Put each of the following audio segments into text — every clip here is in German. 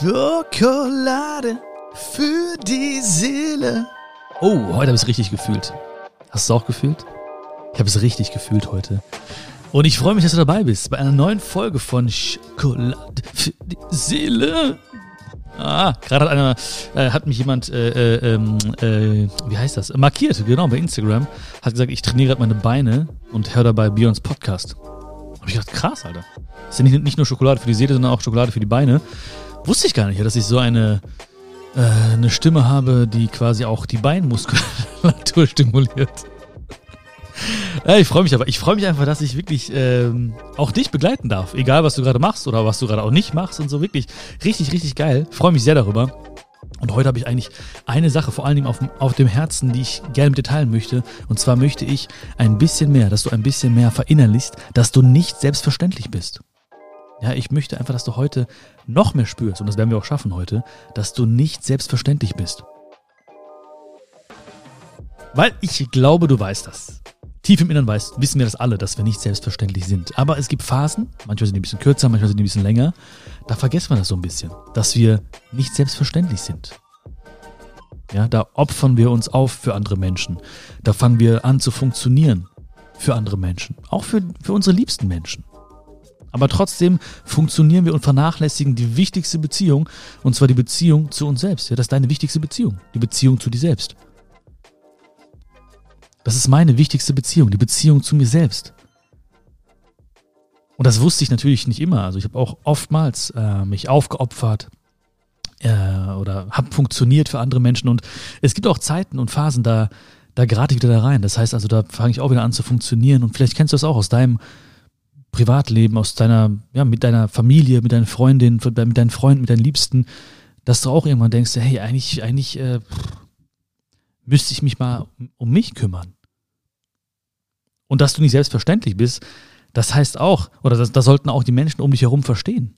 Schokolade für die Seele. Oh, heute habe ich es richtig gefühlt. Hast du es auch gefühlt? Ich habe es richtig gefühlt heute. Und ich freue mich, dass du dabei bist bei einer neuen Folge von Schokolade für die Seele. Ah, gerade hat einer, äh, hat mich jemand, äh, äh, ähm, äh, wie heißt das? Markiert, genau, bei Instagram. Hat gesagt, ich trainiere gerade meine Beine und höre dabei Björns Podcast. Hab ich gedacht, krass, Alter. Ist ja nicht, nicht nur Schokolade für die Seele, sondern auch Schokolade für die Beine. Wusste ich gar nicht, dass ich so eine, äh, eine Stimme habe, die quasi auch die Beinmuskulatur stimuliert. Ja, ich freue mich aber. Ich freue mich einfach, dass ich wirklich ähm, auch dich begleiten darf. Egal, was du gerade machst oder was du gerade auch nicht machst und so. Wirklich richtig, richtig geil. Freue mich sehr darüber. Und heute habe ich eigentlich eine Sache vor allen Dingen auf, auf dem Herzen, die ich gerne mit dir teilen möchte. Und zwar möchte ich ein bisschen mehr, dass du ein bisschen mehr verinnerlichst, dass du nicht selbstverständlich bist. Ja, ich möchte einfach, dass du heute noch mehr spürst, und das werden wir auch schaffen heute, dass du nicht selbstverständlich bist. Weil ich glaube, du weißt das. Tief im Innern weißt, wissen wir das alle, dass wir nicht selbstverständlich sind. Aber es gibt Phasen, manchmal sind die ein bisschen kürzer, manchmal sind die ein bisschen länger, da vergessen wir das so ein bisschen, dass wir nicht selbstverständlich sind. Ja, da opfern wir uns auf für andere Menschen. Da fangen wir an zu funktionieren für andere Menschen. Auch für, für unsere liebsten Menschen. Aber trotzdem funktionieren wir und vernachlässigen die wichtigste Beziehung, und zwar die Beziehung zu uns selbst. Ja, das ist deine wichtigste Beziehung, die Beziehung zu dir selbst. Das ist meine wichtigste Beziehung, die Beziehung zu mir selbst. Und das wusste ich natürlich nicht immer. Also ich habe auch oftmals äh, mich aufgeopfert äh, oder habe funktioniert für andere Menschen. Und es gibt auch Zeiten und Phasen, da, da gerate ich wieder da rein. Das heißt also, da fange ich auch wieder an zu funktionieren. Und vielleicht kennst du das auch aus deinem Privatleben, aus deiner, ja, mit deiner Familie, mit deinen Freundinnen, mit deinen Freunden, mit deinen Liebsten, dass du auch irgendwann denkst, hey, eigentlich, eigentlich äh, müsste ich mich mal um mich kümmern. Und dass du nicht selbstverständlich bist, das heißt auch, oder das, das sollten auch die Menschen um dich herum verstehen.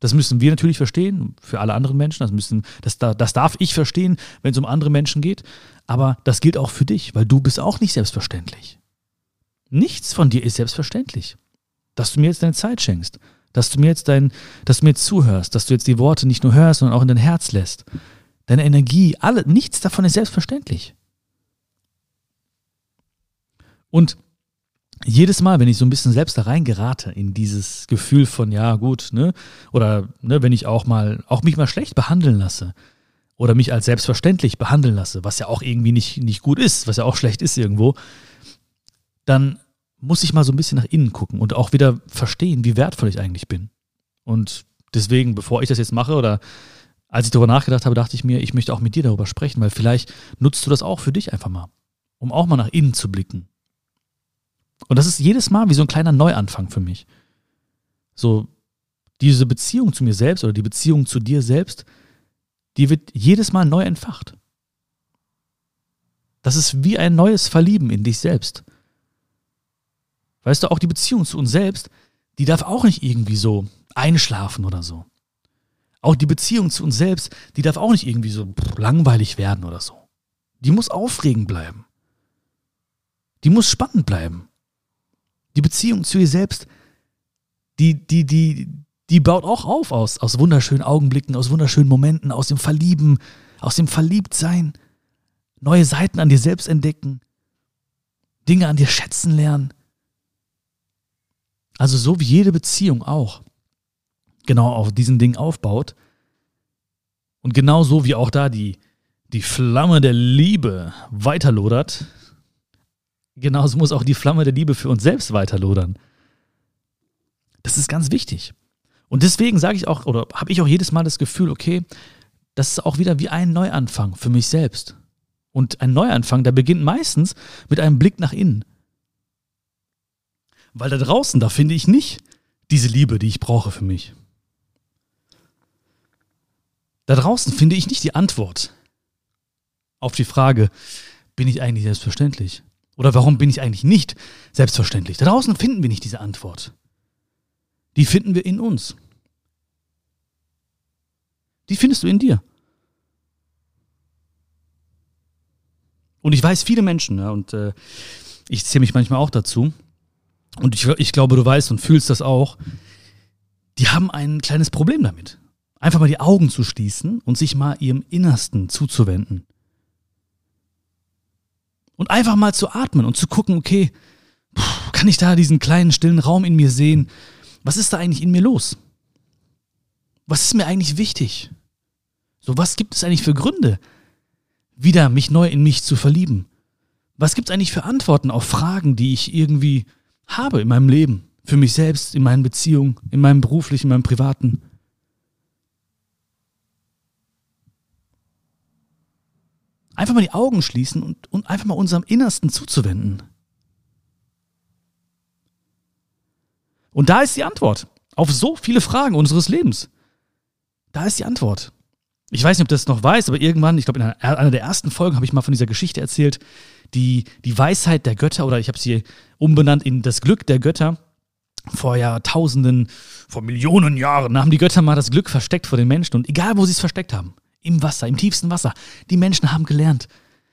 Das müssen wir natürlich verstehen, für alle anderen Menschen. Das, müssen, das, das darf ich verstehen, wenn es um andere Menschen geht. Aber das gilt auch für dich, weil du bist auch nicht selbstverständlich. Nichts von dir ist selbstverständlich. Dass du mir jetzt deine Zeit schenkst, dass du mir jetzt dein, dass du mir jetzt zuhörst, dass du jetzt die Worte nicht nur hörst, sondern auch in dein Herz lässt. Deine Energie, alle, nichts davon ist selbstverständlich. Und jedes Mal, wenn ich so ein bisschen selbst da reingerate in dieses Gefühl von, ja, gut, ne, oder ne, wenn ich auch mal, auch mich mal schlecht behandeln lasse oder mich als selbstverständlich behandeln lasse, was ja auch irgendwie nicht, nicht gut ist, was ja auch schlecht ist irgendwo, dann muss ich mal so ein bisschen nach innen gucken und auch wieder verstehen, wie wertvoll ich eigentlich bin. Und deswegen, bevor ich das jetzt mache oder als ich darüber nachgedacht habe, dachte ich mir, ich möchte auch mit dir darüber sprechen, weil vielleicht nutzt du das auch für dich einfach mal, um auch mal nach innen zu blicken. Und das ist jedes Mal wie so ein kleiner Neuanfang für mich. So, diese Beziehung zu mir selbst oder die Beziehung zu dir selbst, die wird jedes Mal neu entfacht. Das ist wie ein neues Verlieben in dich selbst. Weißt du, auch die Beziehung zu uns selbst, die darf auch nicht irgendwie so einschlafen oder so. Auch die Beziehung zu uns selbst, die darf auch nicht irgendwie so langweilig werden oder so. Die muss aufregend bleiben. Die muss spannend bleiben. Die Beziehung zu ihr selbst, die, die, die, die baut auch auf aus, aus wunderschönen Augenblicken, aus wunderschönen Momenten, aus dem Verlieben, aus dem Verliebtsein, neue Seiten an dir selbst entdecken, Dinge an dir schätzen lernen, also so wie jede Beziehung auch genau auf diesen Ding aufbaut und genau so wie auch da die, die Flamme der Liebe weiterlodert, genauso muss auch die Flamme der Liebe für uns selbst weiterlodern. Das ist ganz wichtig. Und deswegen sage ich auch, oder habe ich auch jedes Mal das Gefühl, okay, das ist auch wieder wie ein Neuanfang für mich selbst. Und ein Neuanfang, der beginnt meistens mit einem Blick nach innen. Weil da draußen, da finde ich nicht diese Liebe, die ich brauche für mich. Da draußen finde ich nicht die Antwort auf die Frage, bin ich eigentlich selbstverständlich? Oder warum bin ich eigentlich nicht selbstverständlich? Da draußen finden wir nicht diese Antwort. Die finden wir in uns. Die findest du in dir. Und ich weiß, viele Menschen, ja, und äh, ich zähle mich manchmal auch dazu, und ich, ich glaube, du weißt und fühlst das auch, die haben ein kleines Problem damit. Einfach mal die Augen zu schließen und sich mal ihrem Innersten zuzuwenden. Und einfach mal zu atmen und zu gucken, okay, kann ich da diesen kleinen stillen Raum in mir sehen? Was ist da eigentlich in mir los? Was ist mir eigentlich wichtig? So, was gibt es eigentlich für Gründe, wieder mich neu in mich zu verlieben? Was gibt es eigentlich für Antworten auf Fragen, die ich irgendwie habe in meinem Leben? Für mich selbst, in meinen Beziehungen, in meinem beruflichen, in meinem privaten? Einfach mal die Augen schließen und, und einfach mal unserem Innersten zuzuwenden. Und da ist die Antwort auf so viele Fragen unseres Lebens. Da ist die Antwort. Ich weiß nicht, ob du das noch weißt, aber irgendwann, ich glaube, in einer, einer der ersten Folgen habe ich mal von dieser Geschichte erzählt, die, die Weisheit der Götter, oder ich habe sie umbenannt in das Glück der Götter. Vor Jahrtausenden, vor Millionen Jahren haben die Götter mal das Glück versteckt vor den Menschen. Und egal, wo sie es versteckt haben, im Wasser, im tiefsten Wasser, die Menschen haben gelernt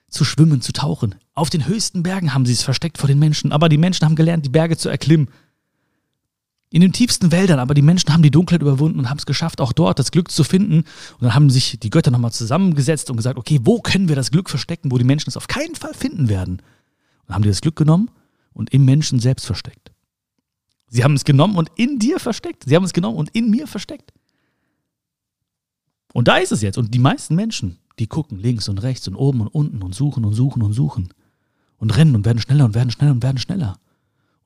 zu schwimmen, zu tauchen. Auf den höchsten Bergen haben sie es versteckt vor den Menschen, aber die Menschen haben gelernt, die Berge zu erklimmen. In den tiefsten Wäldern, aber die Menschen haben die Dunkelheit überwunden und haben es geschafft, auch dort das Glück zu finden. Und dann haben sich die Götter nochmal zusammengesetzt und gesagt, okay, wo können wir das Glück verstecken, wo die Menschen es auf keinen Fall finden werden? Und haben die das Glück genommen und im Menschen selbst versteckt. Sie haben es genommen und in dir versteckt. Sie haben es genommen und in mir versteckt. Und da ist es jetzt. Und die meisten Menschen, die gucken links und rechts und oben und unten und suchen und suchen und suchen und rennen und werden schneller und werden schneller und werden schneller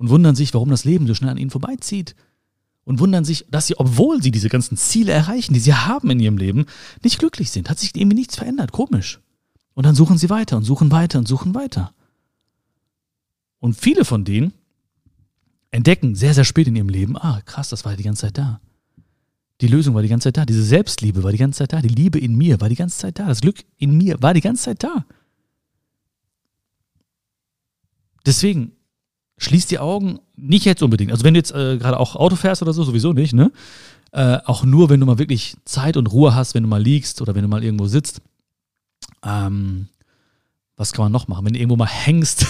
und wundern sich, warum das Leben so schnell an ihnen vorbeizieht. Und wundern sich, dass sie, obwohl sie diese ganzen Ziele erreichen, die sie haben in ihrem Leben, nicht glücklich sind. Hat sich irgendwie nichts verändert. Komisch. Und dann suchen sie weiter und suchen weiter und suchen weiter. Und viele von denen entdecken sehr, sehr spät in ihrem Leben, ah, krass, das war die ganze Zeit da. Die Lösung war die ganze Zeit da. Diese Selbstliebe war die ganze Zeit da. Die Liebe in mir war die ganze Zeit da. Das Glück in mir war die ganze Zeit da. Deswegen schließ die Augen, nicht jetzt unbedingt. Also wenn du jetzt äh, gerade auch Auto fährst oder so, sowieso nicht, ne? Äh, auch nur, wenn du mal wirklich Zeit und Ruhe hast, wenn du mal liegst oder wenn du mal irgendwo sitzt. Ähm, was kann man noch machen? Wenn du irgendwo mal hängst,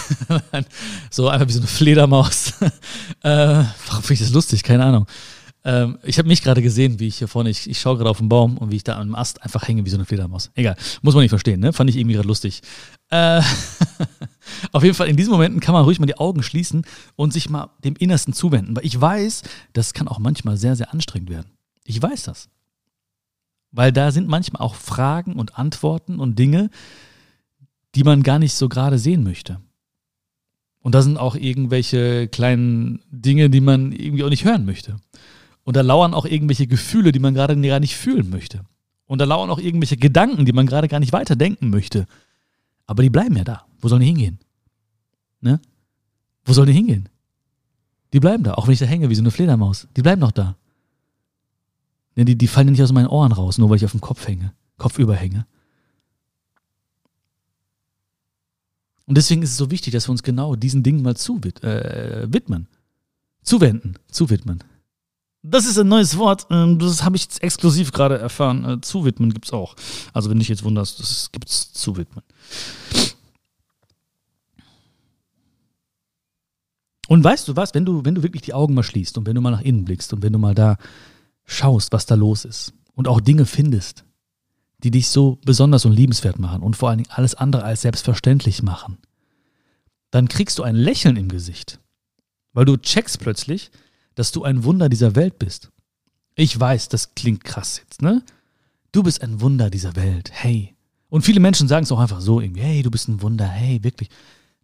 so einfach wie so eine Fledermaus. äh, warum finde ich das lustig? Keine Ahnung. Ähm, ich habe mich gerade gesehen, wie ich hier vorne, ich, ich schaue gerade auf den Baum und wie ich da am Ast einfach hänge wie so eine Fledermaus. Egal, muss man nicht verstehen, ne? Fand ich irgendwie gerade lustig. Äh, auf jeden Fall, in diesen Momenten kann man ruhig mal die Augen schließen und sich mal dem Innersten zuwenden. Weil ich weiß, das kann auch manchmal sehr, sehr anstrengend werden. Ich weiß das. Weil da sind manchmal auch Fragen und Antworten und Dinge, die man gar nicht so gerade sehen möchte. Und da sind auch irgendwelche kleinen Dinge, die man irgendwie auch nicht hören möchte. Und da lauern auch irgendwelche Gefühle, die man gerade gar nicht fühlen möchte. Und da lauern auch irgendwelche Gedanken, die man gerade gar nicht weiterdenken möchte. Aber die bleiben ja da. Wo sollen die hingehen? Ne? Wo sollen die hingehen? Die bleiben da, auch wenn ich da hänge wie so eine Fledermaus. Die bleiben noch da. Ne, die, die fallen ja nicht aus meinen Ohren raus, nur weil ich auf dem Kopf hänge, Kopf überhänge. Und deswegen ist es so wichtig, dass wir uns genau diesen Dingen mal zu äh, widmen. Zuwenden, zuwidmen. Das ist ein neues Wort. Ähm, das habe ich exklusiv gerade erfahren. Äh, zuwidmen gibt es auch. Also, wenn dich jetzt wunderst, das gibt es zuwidmen. Und weißt du was, wenn du, wenn du wirklich die Augen mal schließt und wenn du mal nach innen blickst und wenn du mal da schaust, was da los ist und auch Dinge findest, die dich so besonders und liebenswert machen und vor allen Dingen alles andere als selbstverständlich machen, dann kriegst du ein Lächeln im Gesicht. Weil du checkst plötzlich, dass du ein Wunder dieser Welt bist. Ich weiß, das klingt krass jetzt, ne? Du bist ein Wunder dieser Welt, hey. Und viele Menschen sagen es auch einfach so irgendwie, hey, du bist ein Wunder, hey, wirklich.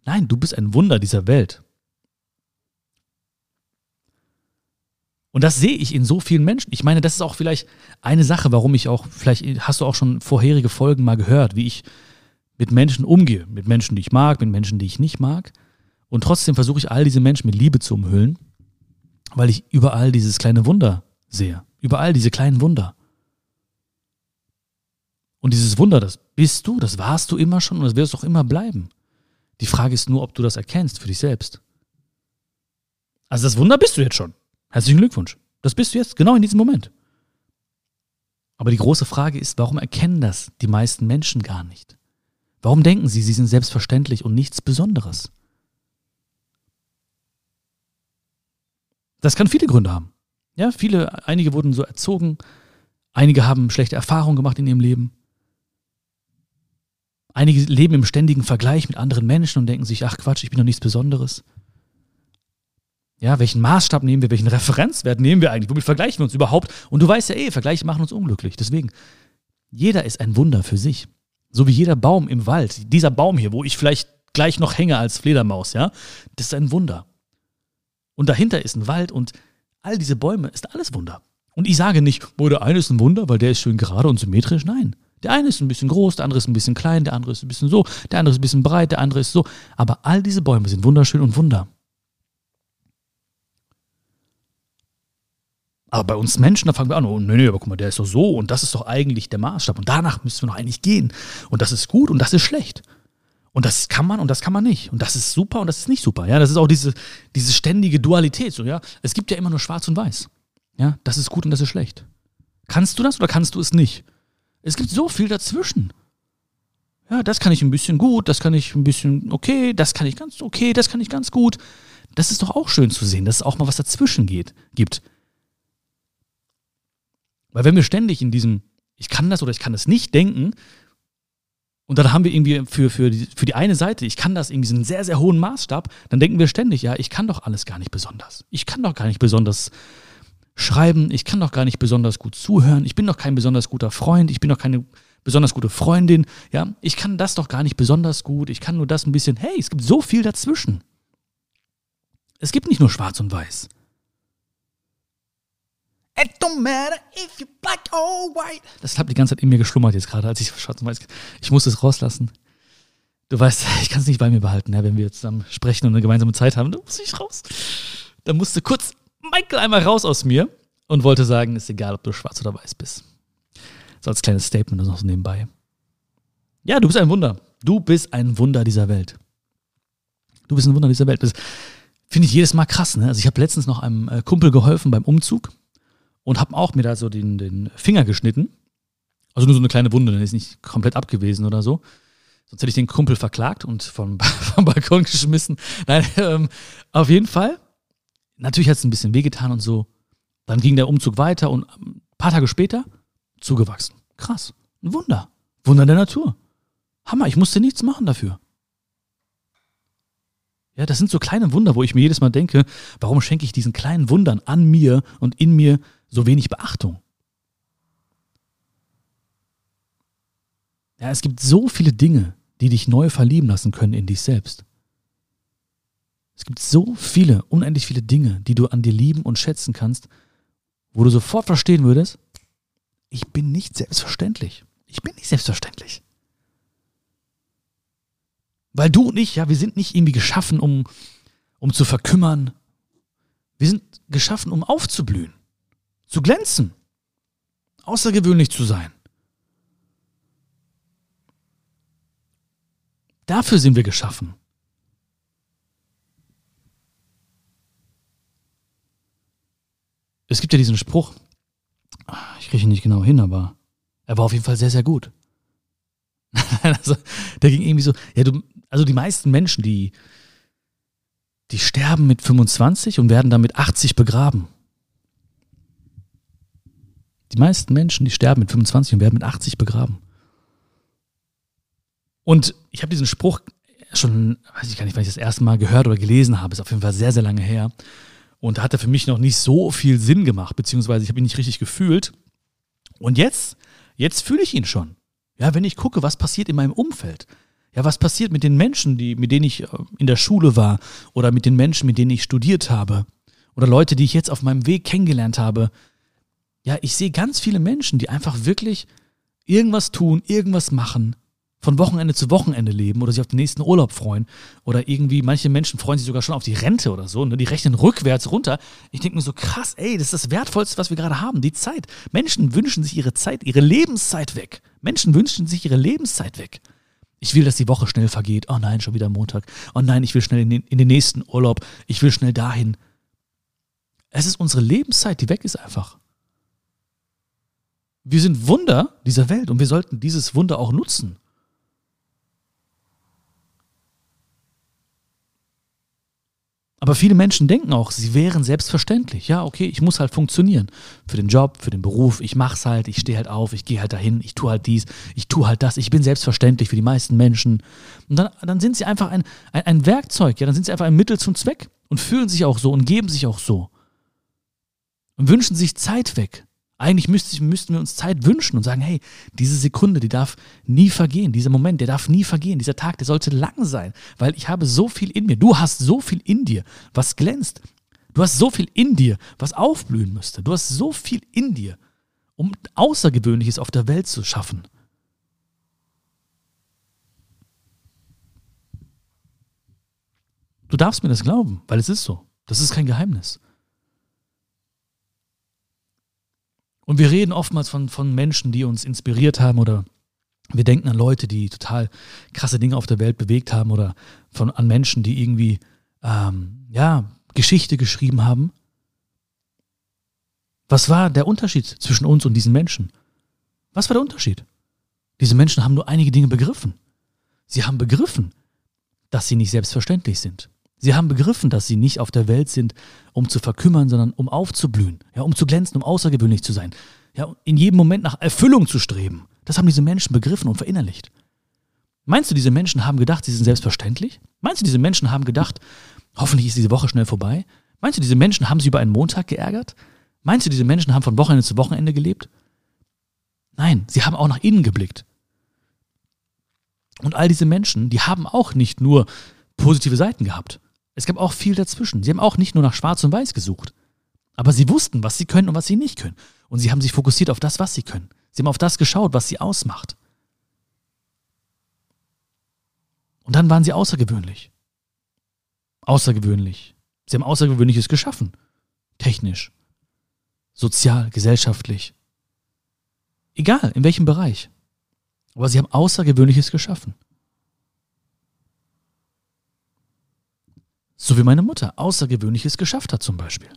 Nein, du bist ein Wunder dieser Welt. Und das sehe ich in so vielen Menschen. Ich meine, das ist auch vielleicht eine Sache, warum ich auch, vielleicht hast du auch schon vorherige Folgen mal gehört, wie ich mit Menschen umgehe. Mit Menschen, die ich mag, mit Menschen, die ich nicht mag. Und trotzdem versuche ich all diese Menschen mit Liebe zu umhüllen weil ich überall dieses kleine Wunder sehe. Überall diese kleinen Wunder. Und dieses Wunder, das bist du, das warst du immer schon und das wirst auch immer bleiben. Die Frage ist nur, ob du das erkennst für dich selbst. Also das Wunder bist du jetzt schon. Herzlichen Glückwunsch. Das bist du jetzt, genau in diesem Moment. Aber die große Frage ist, warum erkennen das die meisten Menschen gar nicht? Warum denken sie, sie sind selbstverständlich und nichts Besonderes? Das kann viele Gründe haben. Ja, viele, einige wurden so erzogen, einige haben schlechte Erfahrungen gemacht in ihrem Leben. Einige leben im ständigen Vergleich mit anderen Menschen und denken sich, ach Quatsch, ich bin doch nichts Besonderes. Ja, welchen Maßstab nehmen wir, welchen Referenzwert nehmen wir eigentlich? Womit vergleichen wir uns überhaupt? Und du weißt ja eh, Vergleiche machen uns unglücklich. Deswegen, jeder ist ein Wunder für sich. So wie jeder Baum im Wald. Dieser Baum hier, wo ich vielleicht gleich noch hänge als Fledermaus, ja, das ist ein Wunder. Und dahinter ist ein Wald und all diese Bäume ist alles Wunder. Und ich sage nicht, boah, der eine ist ein Wunder, weil der ist schön gerade und symmetrisch. Nein. Der eine ist ein bisschen groß, der andere ist ein bisschen klein, der andere ist ein bisschen so, der andere ist ein bisschen breit, der andere ist so. Aber all diese Bäume sind wunderschön und Wunder. Aber bei uns Menschen, da fangen wir an, oh, nee, nee, aber guck mal, der ist doch so und das ist doch eigentlich der Maßstab und danach müssen wir noch eigentlich gehen. Und das ist gut und das ist schlecht. Und das kann man und das kann man nicht. Und das ist super und das ist nicht super. Ja, das ist auch diese, diese ständige Dualität. So, ja, es gibt ja immer nur Schwarz und Weiß. Ja, das ist gut und das ist schlecht. Kannst du das oder kannst du es nicht? Es gibt so viel dazwischen. Ja, das kann ich ein bisschen gut, das kann ich ein bisschen okay, das kann ich ganz okay, das kann ich ganz gut. Das ist doch auch schön zu sehen, dass es auch mal was dazwischen geht, gibt. Weil wenn wir ständig in diesem, ich kann das oder ich kann das nicht denken, und dann haben wir irgendwie für, für, die, für die eine Seite, ich kann das irgendwie einen sehr, sehr hohen Maßstab, dann denken wir ständig, ja, ich kann doch alles gar nicht besonders. Ich kann doch gar nicht besonders schreiben, ich kann doch gar nicht besonders gut zuhören, ich bin doch kein besonders guter Freund, ich bin doch keine besonders gute Freundin, ja, ich kann das doch gar nicht besonders gut, ich kann nur das ein bisschen, hey, es gibt so viel dazwischen. Es gibt nicht nur schwarz und weiß. It don't matter if you black or white. Das hat die ganze Zeit in mir geschlummert jetzt gerade, als ich schwarz und weiß. Ich muss es rauslassen. Du weißt, ich kann es nicht bei mir behalten, ja, wenn wir zusammen sprechen und eine gemeinsame Zeit haben. Da muss ich raus. Da musste kurz Michael einmal raus aus mir und wollte sagen, ist egal, ob du schwarz oder weiß bist. So als kleines Statement noch so nebenbei. Ja, du bist ein Wunder. Du bist ein Wunder dieser Welt. Du bist ein Wunder dieser Welt. Das finde ich jedes Mal krass. Ne? Also ich habe letztens noch einem äh, Kumpel geholfen beim Umzug und habe auch mir da so den, den Finger geschnitten. Also nur so eine kleine Wunde, dann ist nicht komplett abgewesen oder so. Sonst hätte ich den Kumpel verklagt und vom, vom Balkon geschmissen. Nein, ähm, auf jeden Fall. Natürlich hat es ein bisschen wehgetan und so. Dann ging der Umzug weiter und ein paar Tage später zugewachsen. Krass. Ein Wunder. Wunder der Natur. Hammer, ich musste nichts machen dafür. Ja, das sind so kleine Wunder, wo ich mir jedes Mal denke, warum schenke ich diesen kleinen Wundern an mir und in mir so wenig Beachtung? Ja, es gibt so viele Dinge, die dich neu verlieben lassen können in dich selbst. Es gibt so viele, unendlich viele Dinge, die du an dir lieben und schätzen kannst, wo du sofort verstehen würdest, ich bin nicht selbstverständlich. Ich bin nicht selbstverständlich. Weil du und ich, ja, wir sind nicht irgendwie geschaffen, um, um zu verkümmern. Wir sind geschaffen, um aufzublühen zu glänzen, außergewöhnlich zu sein. Dafür sind wir geschaffen. Es gibt ja diesen Spruch, ich kriege ihn nicht genau hin, aber er war auf jeden Fall sehr, sehr gut. also, der ging irgendwie so, ja, du, also die meisten Menschen, die, die sterben mit 25 und werden dann mit 80 begraben. Die meisten Menschen, die sterben mit 25 und werden mit 80 begraben. Und ich habe diesen Spruch schon, weiß ich gar nicht, wann ich das erste Mal gehört oder gelesen habe, ist auf jeden Fall sehr, sehr lange her. Und da hat er für mich noch nicht so viel Sinn gemacht, beziehungsweise ich habe ihn nicht richtig gefühlt. Und jetzt, jetzt fühle ich ihn schon. Ja, wenn ich gucke, was passiert in meinem Umfeld. Ja, was passiert mit den Menschen, die, mit denen ich äh, in der Schule war oder mit den Menschen, mit denen ich studiert habe oder Leute, die ich jetzt auf meinem Weg kennengelernt habe, ja, ich sehe ganz viele Menschen, die einfach wirklich irgendwas tun, irgendwas machen, von Wochenende zu Wochenende leben oder sich auf den nächsten Urlaub freuen oder irgendwie, manche Menschen freuen sich sogar schon auf die Rente oder so, ne? die rechnen rückwärts runter. Ich denke mir so, krass, ey, das ist das Wertvollste, was wir gerade haben, die Zeit. Menschen wünschen sich ihre Zeit, ihre Lebenszeit weg. Menschen wünschen sich ihre Lebenszeit weg. Ich will, dass die Woche schnell vergeht. Oh nein, schon wieder Montag. Oh nein, ich will schnell in den, in den nächsten Urlaub. Ich will schnell dahin. Es ist unsere Lebenszeit, die weg ist einfach. Wir sind Wunder dieser Welt und wir sollten dieses Wunder auch nutzen. Aber viele Menschen denken auch, sie wären selbstverständlich. Ja, okay, ich muss halt funktionieren. Für den Job, für den Beruf, ich mach's halt, ich stehe halt auf, ich gehe halt dahin, ich tue halt dies, ich tue halt das, ich bin selbstverständlich für die meisten Menschen. Und dann, dann sind sie einfach ein, ein, ein Werkzeug, ja, dann sind sie einfach ein Mittel zum Zweck und fühlen sich auch so und geben sich auch so. Und wünschen sich Zeit weg. Eigentlich müssten, müssten wir uns Zeit wünschen und sagen, hey, diese Sekunde, die darf nie vergehen, dieser Moment, der darf nie vergehen, dieser Tag, der sollte lang sein, weil ich habe so viel in mir, du hast so viel in dir, was glänzt. Du hast so viel in dir, was aufblühen müsste. Du hast so viel in dir, um Außergewöhnliches auf der Welt zu schaffen. Du darfst mir das glauben, weil es ist so. Das ist kein Geheimnis. Und wir reden oftmals von, von Menschen, die uns inspiriert haben oder wir denken an Leute, die total krasse Dinge auf der Welt bewegt haben oder von, an Menschen, die irgendwie, ähm, ja, Geschichte geschrieben haben. Was war der Unterschied zwischen uns und diesen Menschen? Was war der Unterschied? Diese Menschen haben nur einige Dinge begriffen. Sie haben begriffen, dass sie nicht selbstverständlich sind. Sie haben begriffen, dass sie nicht auf der Welt sind, um zu verkümmern, sondern um aufzublühen, ja, um zu glänzen, um außergewöhnlich zu sein, ja, in jedem Moment nach Erfüllung zu streben. Das haben diese Menschen begriffen und verinnerlicht. Meinst du, diese Menschen haben gedacht, sie sind selbstverständlich? Meinst du, diese Menschen haben gedacht, hoffentlich ist diese Woche schnell vorbei? Meinst du, diese Menschen haben sich über einen Montag geärgert? Meinst du, diese Menschen haben von Wochenende zu Wochenende gelebt? Nein, sie haben auch nach innen geblickt. Und all diese Menschen, die haben auch nicht nur positive Seiten gehabt. Es gab auch viel dazwischen. Sie haben auch nicht nur nach Schwarz und Weiß gesucht. Aber sie wussten, was sie können und was sie nicht können. Und sie haben sich fokussiert auf das, was sie können. Sie haben auf das geschaut, was sie ausmacht. Und dann waren sie außergewöhnlich. Außergewöhnlich. Sie haben Außergewöhnliches geschaffen. Technisch, sozial, gesellschaftlich. Egal, in welchem Bereich. Aber sie haben Außergewöhnliches geschaffen. So wie meine Mutter Außergewöhnliches geschafft hat zum Beispiel.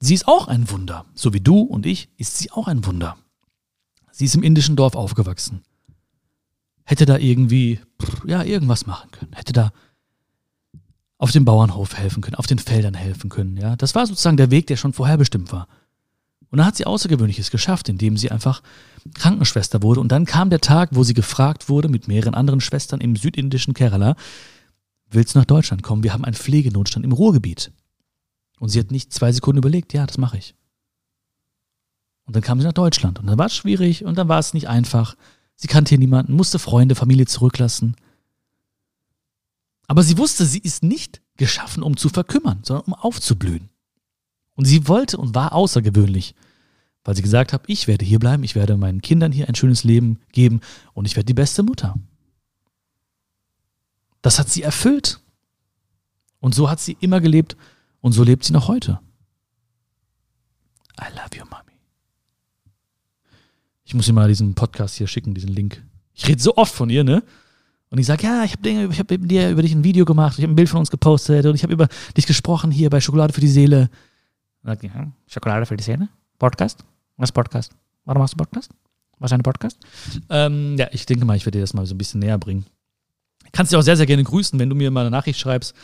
Sie ist auch ein Wunder. So wie du und ich ist sie auch ein Wunder. Sie ist im indischen Dorf aufgewachsen. Hätte da irgendwie, ja, irgendwas machen können. Hätte da auf dem Bauernhof helfen können, auf den Feldern helfen können. Ja, das war sozusagen der Weg, der schon vorherbestimmt war. Und dann hat sie Außergewöhnliches geschafft, indem sie einfach Krankenschwester wurde. Und dann kam der Tag, wo sie gefragt wurde mit mehreren anderen Schwestern im südindischen Kerala, willst du nach Deutschland kommen? Wir haben einen Pflegenotstand im Ruhrgebiet. Und sie hat nicht zwei Sekunden überlegt, ja, das mache ich. Und dann kam sie nach Deutschland. Und dann war es schwierig und dann war es nicht einfach. Sie kannte hier niemanden, musste Freunde, Familie zurücklassen. Aber sie wusste, sie ist nicht geschaffen, um zu verkümmern, sondern um aufzublühen. Und sie wollte und war außergewöhnlich, weil sie gesagt hat, ich werde hier bleiben, ich werde meinen Kindern hier ein schönes Leben geben und ich werde die beste Mutter. Das hat sie erfüllt. Und so hat sie immer gelebt und so lebt sie noch heute. I love you, Mommy. Ich muss ihr mal diesen Podcast hier schicken, diesen Link. Ich rede so oft von ihr, ne? Und ich sage, ja, ich habe hab dir über dich ein Video gemacht, ich habe ein Bild von uns gepostet und ich habe über dich gesprochen hier bei Schokolade für die Seele. Schokolade für die Zähne? Podcast? Was Podcast? Warum machst du Podcast? Was ist ein Podcast? Ähm, ja, ich denke mal, ich werde dir das mal so ein bisschen näher bringen. Kannst dich auch sehr, sehr gerne grüßen, wenn du mir mal eine Nachricht schreibst,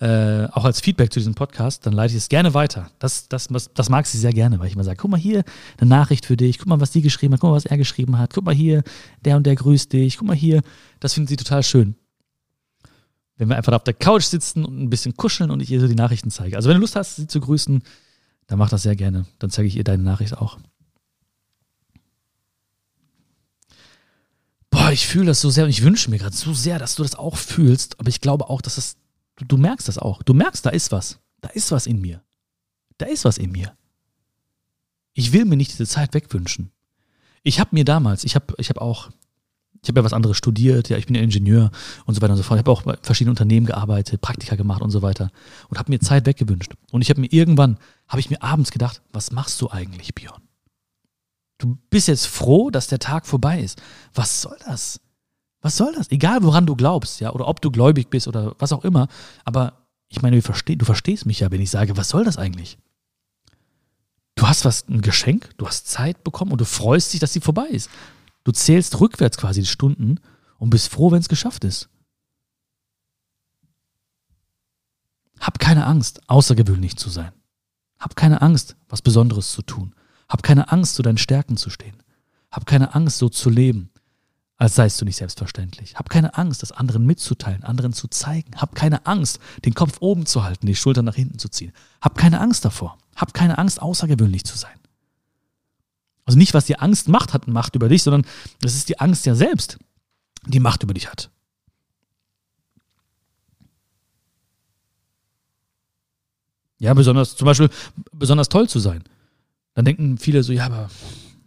äh, auch als Feedback zu diesem Podcast, dann leite ich es gerne weiter. Das, das, das mag sie sehr gerne, weil ich immer sage, guck mal hier, eine Nachricht für dich, guck mal, was die geschrieben hat, guck mal, was er geschrieben hat, guck mal hier, der und der grüßt dich, guck mal hier. Das finden sie total schön. Wenn wir einfach auf der Couch sitzen und ein bisschen kuscheln und ich ihr so die Nachrichten zeige. Also wenn du Lust hast, sie zu grüßen, dann mach das sehr gerne. Dann zeige ich ihr deine Nachricht auch. Boah, ich fühle das so sehr und ich wünsche mir gerade so sehr, dass du das auch fühlst. Aber ich glaube auch, dass das, du, du merkst das auch. Du merkst, da ist was. Da ist was in mir. Da ist was in mir. Ich will mir nicht diese Zeit wegwünschen. Ich habe mir damals, ich habe ich hab auch ich habe ja was anderes studiert, ja, ich bin ja Ingenieur und so weiter und so fort. Ich habe auch bei verschiedenen Unternehmen gearbeitet, Praktika gemacht und so weiter und habe mir Zeit weggewünscht. Und ich habe mir irgendwann, habe ich mir abends gedacht, was machst du eigentlich, Björn? Du bist jetzt froh, dass der Tag vorbei ist. Was soll das? Was soll das? Egal, woran du glaubst, ja, oder ob du gläubig bist oder was auch immer. Aber ich meine, du verstehst mich ja, wenn ich sage, was soll das eigentlich? Du hast was, ein Geschenk, du hast Zeit bekommen und du freust dich, dass sie vorbei ist. Du zählst rückwärts quasi die Stunden und bist froh, wenn es geschafft ist. Hab keine Angst, außergewöhnlich zu sein. Hab keine Angst, was Besonderes zu tun. Hab keine Angst, zu deinen Stärken zu stehen. Hab keine Angst, so zu leben, als seist du nicht selbstverständlich. Hab keine Angst, das anderen mitzuteilen, anderen zu zeigen. Hab keine Angst, den Kopf oben zu halten, die Schultern nach hinten zu ziehen. Hab keine Angst davor. Hab keine Angst, außergewöhnlich zu sein. Also nicht, was die Angst macht, hat Macht über dich, sondern es ist die Angst ja selbst, die Macht über dich hat. Ja, besonders, zum Beispiel, besonders toll zu sein. Dann denken viele so, ja, aber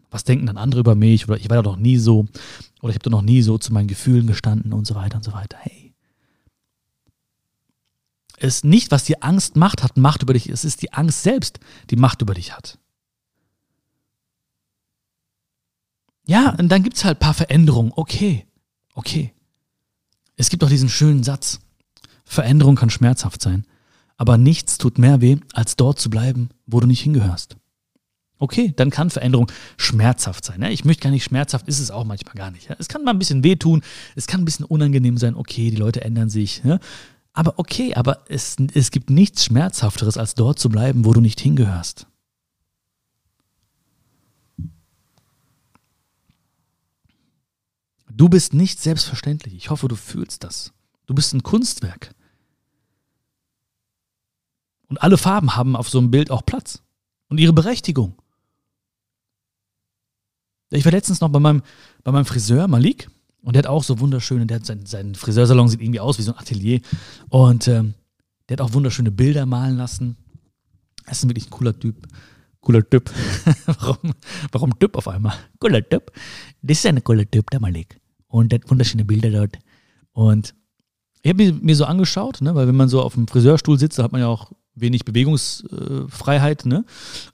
was denken dann andere über mich? Oder ich war doch noch nie so. Oder ich habe doch noch nie so zu meinen Gefühlen gestanden und so weiter und so weiter. Hey. Es ist nicht, was die Angst macht, hat Macht über dich. Es ist die Angst selbst, die Macht über dich hat. Ja, und dann gibt es halt ein paar Veränderungen. Okay, okay. Es gibt auch diesen schönen Satz. Veränderung kann schmerzhaft sein, aber nichts tut mehr weh, als dort zu bleiben, wo du nicht hingehörst. Okay, dann kann Veränderung schmerzhaft sein. Ich möchte gar nicht schmerzhaft, ist es auch manchmal gar nicht. Es kann mal ein bisschen wehtun, es kann ein bisschen unangenehm sein. Okay, die Leute ändern sich. Aber okay, aber es, es gibt nichts Schmerzhafteres, als dort zu bleiben, wo du nicht hingehörst. Du bist nicht selbstverständlich. Ich hoffe, du fühlst das. Du bist ein Kunstwerk. Und alle Farben haben auf so einem Bild auch Platz und ihre Berechtigung. Ich war letztens noch bei meinem, bei meinem Friseur, Malik, und der hat auch so wunderschöne, der hat sein, sein Friseursalon sieht irgendwie aus wie so ein Atelier. Und ähm, der hat auch wunderschöne Bilder malen lassen. Er ist wirklich ein cooler Typ. Cooler Typ. warum, warum Typ auf einmal? Cooler Typ. Das ist ein cooler Typ, der Malik und der hat wunderschöne Bilder dort. Und ich habe mir, so angeschaut, ne, weil wenn man so auf dem Friseurstuhl sitzt, da hat man ja auch wenig Bewegungsfreiheit, ne?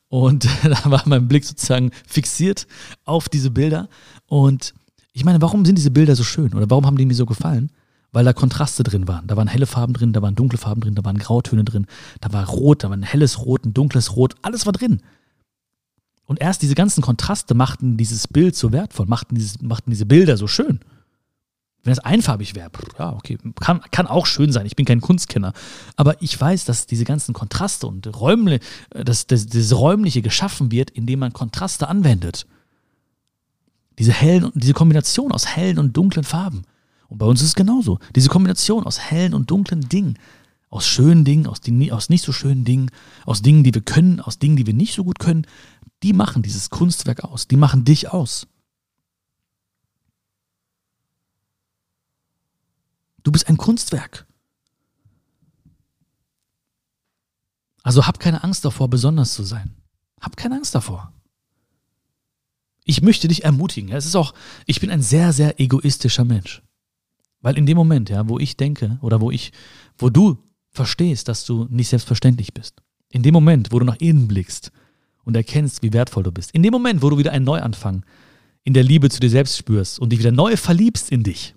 Und da war mein Blick sozusagen fixiert auf diese Bilder. Und ich meine, warum sind diese Bilder so schön oder warum haben die mir so gefallen? Weil da Kontraste drin waren. Da waren helle Farben drin, da waren dunkle Farben drin, da waren Grautöne drin, da war Rot, da war ein helles Rot, ein dunkles Rot, alles war drin. Und erst diese ganzen Kontraste machten dieses Bild so wertvoll, machten, dieses, machten diese Bilder so schön. Wenn es einfarbig wäre, ja, okay, kann, kann auch schön sein. Ich bin kein Kunstkenner. Aber ich weiß, dass diese ganzen Kontraste und Räumle, dass, dass das Räumliche geschaffen wird, indem man Kontraste anwendet. Diese hellen, diese Kombination aus hellen und dunklen Farben. Und bei uns ist es genauso. Diese Kombination aus hellen und dunklen Dingen. Aus schönen Dingen, aus, die, aus nicht so schönen Dingen, aus Dingen, die wir können, aus Dingen, die wir nicht so gut können, die machen dieses Kunstwerk aus, die machen dich aus. Du bist ein Kunstwerk. Also hab keine Angst davor, besonders zu sein. Hab keine Angst davor. Ich möchte dich ermutigen. Es ist auch, ich bin ein sehr, sehr egoistischer Mensch. Weil in dem Moment, ja, wo ich denke oder wo ich, wo du verstehst, dass du nicht selbstverständlich bist, in dem Moment, wo du nach innen blickst und erkennst, wie wertvoll du bist. In dem Moment, wo du wieder einen Neuanfang in der Liebe zu dir selbst spürst und dich wieder neu verliebst in dich,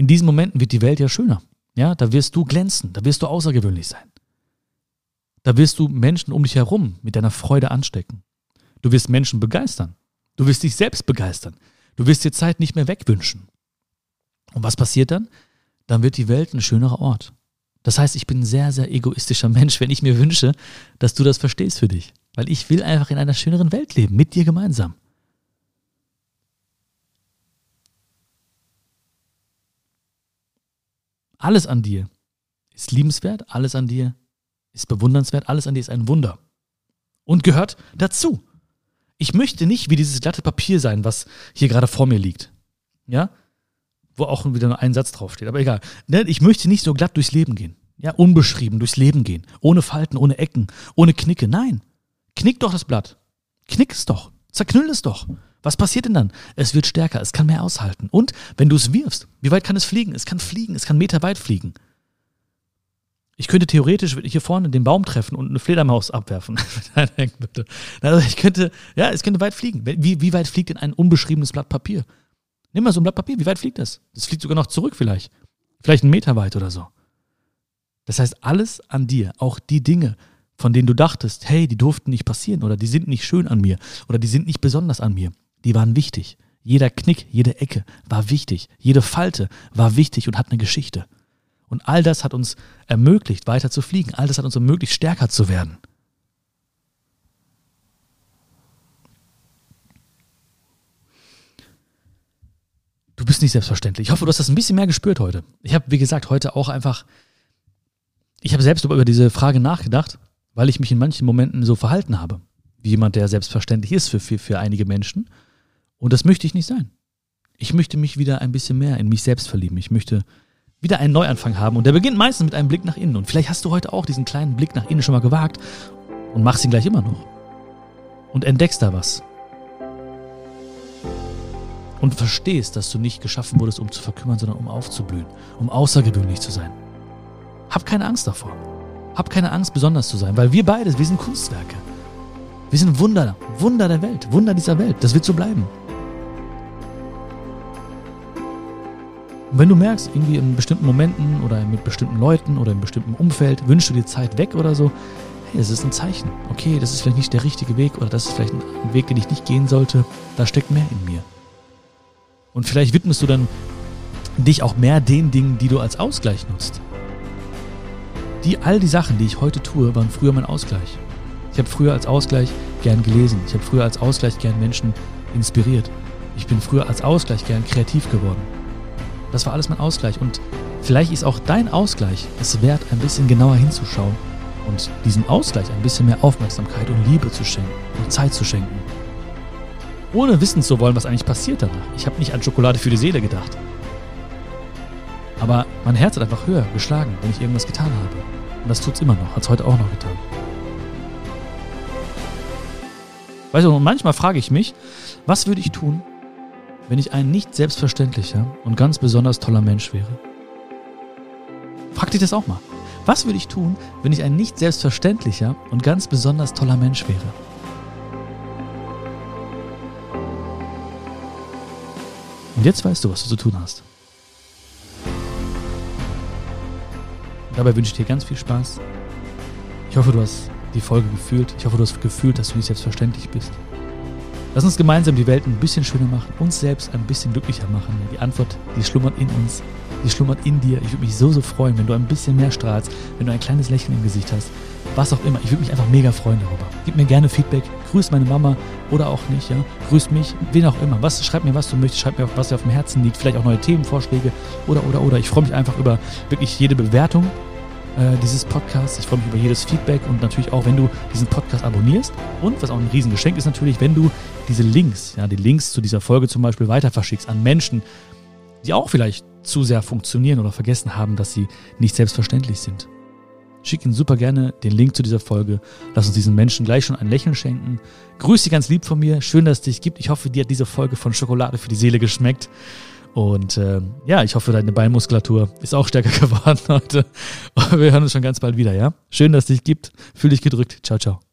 in diesen Momenten wird die Welt ja schöner. Ja, da wirst du glänzen, da wirst du außergewöhnlich sein. Da wirst du Menschen um dich herum mit deiner Freude anstecken. Du wirst Menschen begeistern. Du wirst dich selbst begeistern. Du wirst dir Zeit nicht mehr wegwünschen. Und was passiert dann? Dann wird die Welt ein schönerer Ort. Das heißt, ich bin ein sehr, sehr egoistischer Mensch, wenn ich mir wünsche, dass du das verstehst für dich. Weil ich will einfach in einer schöneren Welt leben, mit dir gemeinsam. Alles an dir ist liebenswert, alles an dir ist bewundernswert, alles an dir ist ein Wunder. Und gehört dazu. Ich möchte nicht wie dieses glatte Papier sein, was hier gerade vor mir liegt. Ja? wo auch wieder nur ein Satz draufsteht, aber egal. Ich möchte nicht so glatt durchs Leben gehen. Ja, unbeschrieben durchs Leben gehen. Ohne Falten, ohne Ecken, ohne Knicke. Nein. Knick doch das Blatt. Knick es doch. Zerknüll es doch. Was passiert denn dann? Es wird stärker, es kann mehr aushalten. Und wenn du es wirfst, wie weit kann es fliegen? Es kann fliegen, es kann Meter weit fliegen. Ich könnte theoretisch hier vorne den Baum treffen und eine Fledermaus abwerfen. also ich könnte, ja, es könnte weit fliegen. Wie, wie weit fliegt denn ein unbeschriebenes Blatt Papier? Nimm mal so ein Blatt Papier, wie weit fliegt das? Das fliegt sogar noch zurück vielleicht. Vielleicht einen Meter weit oder so. Das heißt, alles an dir, auch die Dinge, von denen du dachtest, hey, die durften nicht passieren oder die sind nicht schön an mir oder die sind nicht besonders an mir, die waren wichtig. Jeder Knick, jede Ecke war wichtig. Jede Falte war wichtig und hat eine Geschichte. Und all das hat uns ermöglicht, weiter zu fliegen. All das hat uns ermöglicht, stärker zu werden. Du bist nicht selbstverständlich. Ich hoffe, du hast das ein bisschen mehr gespürt heute. Ich habe, wie gesagt, heute auch einfach, ich habe selbst über diese Frage nachgedacht, weil ich mich in manchen Momenten so verhalten habe. Wie jemand, der selbstverständlich ist für, für, für einige Menschen. Und das möchte ich nicht sein. Ich möchte mich wieder ein bisschen mehr in mich selbst verlieben. Ich möchte wieder einen Neuanfang haben. Und der beginnt meistens mit einem Blick nach innen. Und vielleicht hast du heute auch diesen kleinen Blick nach innen schon mal gewagt und machst ihn gleich immer noch. Und entdeckst da was und verstehst, dass du nicht geschaffen wurdest, um zu verkümmern, sondern um aufzublühen, um außergewöhnlich zu sein. Hab keine Angst davor. Hab keine Angst, besonders zu sein, weil wir beide, wir sind Kunstwerke. Wir sind Wunder, Wunder der Welt, Wunder dieser Welt. Das wird so bleiben. Und wenn du merkst, irgendwie in bestimmten Momenten oder mit bestimmten Leuten oder in bestimmten Umfeld wünschst du dir Zeit weg oder so, hey, es ist ein Zeichen. Okay, das ist vielleicht nicht der richtige Weg oder das ist vielleicht ein Weg, den ich nicht gehen sollte. Da steckt mehr in mir. Und vielleicht widmest du dann dich auch mehr den Dingen, die du als Ausgleich nutzt. Die, all die Sachen, die ich heute tue, waren früher mein Ausgleich. Ich habe früher als Ausgleich gern gelesen. Ich habe früher als Ausgleich gern Menschen inspiriert. Ich bin früher als Ausgleich gern kreativ geworden. Das war alles mein Ausgleich. Und vielleicht ist auch dein Ausgleich es wert, ein bisschen genauer hinzuschauen und diesem Ausgleich ein bisschen mehr Aufmerksamkeit und Liebe zu schenken und Zeit zu schenken ohne wissen zu wollen, was eigentlich passiert danach. Ich habe nicht an Schokolade für die Seele gedacht. Aber mein Herz hat einfach höher geschlagen, wenn ich irgendwas getan habe. Und das tut es immer noch, hat es heute auch noch getan. Weißt du, manchmal frage ich mich, was würde ich tun, wenn ich ein nicht selbstverständlicher und ganz besonders toller Mensch wäre? Frag dich das auch mal. Was würde ich tun, wenn ich ein nicht selbstverständlicher und ganz besonders toller Mensch wäre? Und jetzt weißt du, was du zu tun hast. dabei wünsche ich dir ganz viel Spaß. Ich hoffe, du hast die Folge gefühlt. Ich hoffe, du hast gefühlt, dass du nicht selbstverständlich bist. Lass uns gemeinsam die Welt ein bisschen schöner machen, uns selbst ein bisschen glücklicher machen. Die Antwort, die schlummert in uns, die schlummert in dir. Ich würde mich so, so freuen, wenn du ein bisschen mehr strahlst, wenn du ein kleines Lächeln im Gesicht hast. Was auch immer. Ich würde mich einfach mega freuen darüber. Gib mir gerne Feedback. Grüß meine Mama oder auch nicht, ja. Grüß mich, wen auch immer. Was, schreib mir, was du möchtest. Schreib mir, was dir auf dem Herzen liegt. Vielleicht auch neue Themenvorschläge oder, oder, oder. Ich freue mich einfach über wirklich jede Bewertung äh, dieses Podcasts. Ich freue mich über jedes Feedback und natürlich auch, wenn du diesen Podcast abonnierst. Und was auch ein Riesengeschenk ist natürlich, wenn du diese Links, ja, die Links zu dieser Folge zum Beispiel weiter verschickst an Menschen, die auch vielleicht zu sehr funktionieren oder vergessen haben, dass sie nicht selbstverständlich sind. Schick ihnen super gerne den Link zu dieser Folge. Lass uns diesen Menschen gleich schon ein Lächeln schenken. Grüß dich ganz lieb von mir. Schön, dass es dich gibt. Ich hoffe, dir hat diese Folge von Schokolade für die Seele geschmeckt. Und äh, ja, ich hoffe, deine Beinmuskulatur ist auch stärker geworden heute. Wir hören uns schon ganz bald wieder, ja? Schön, dass es dich gibt. Fühl dich gedrückt. Ciao, ciao.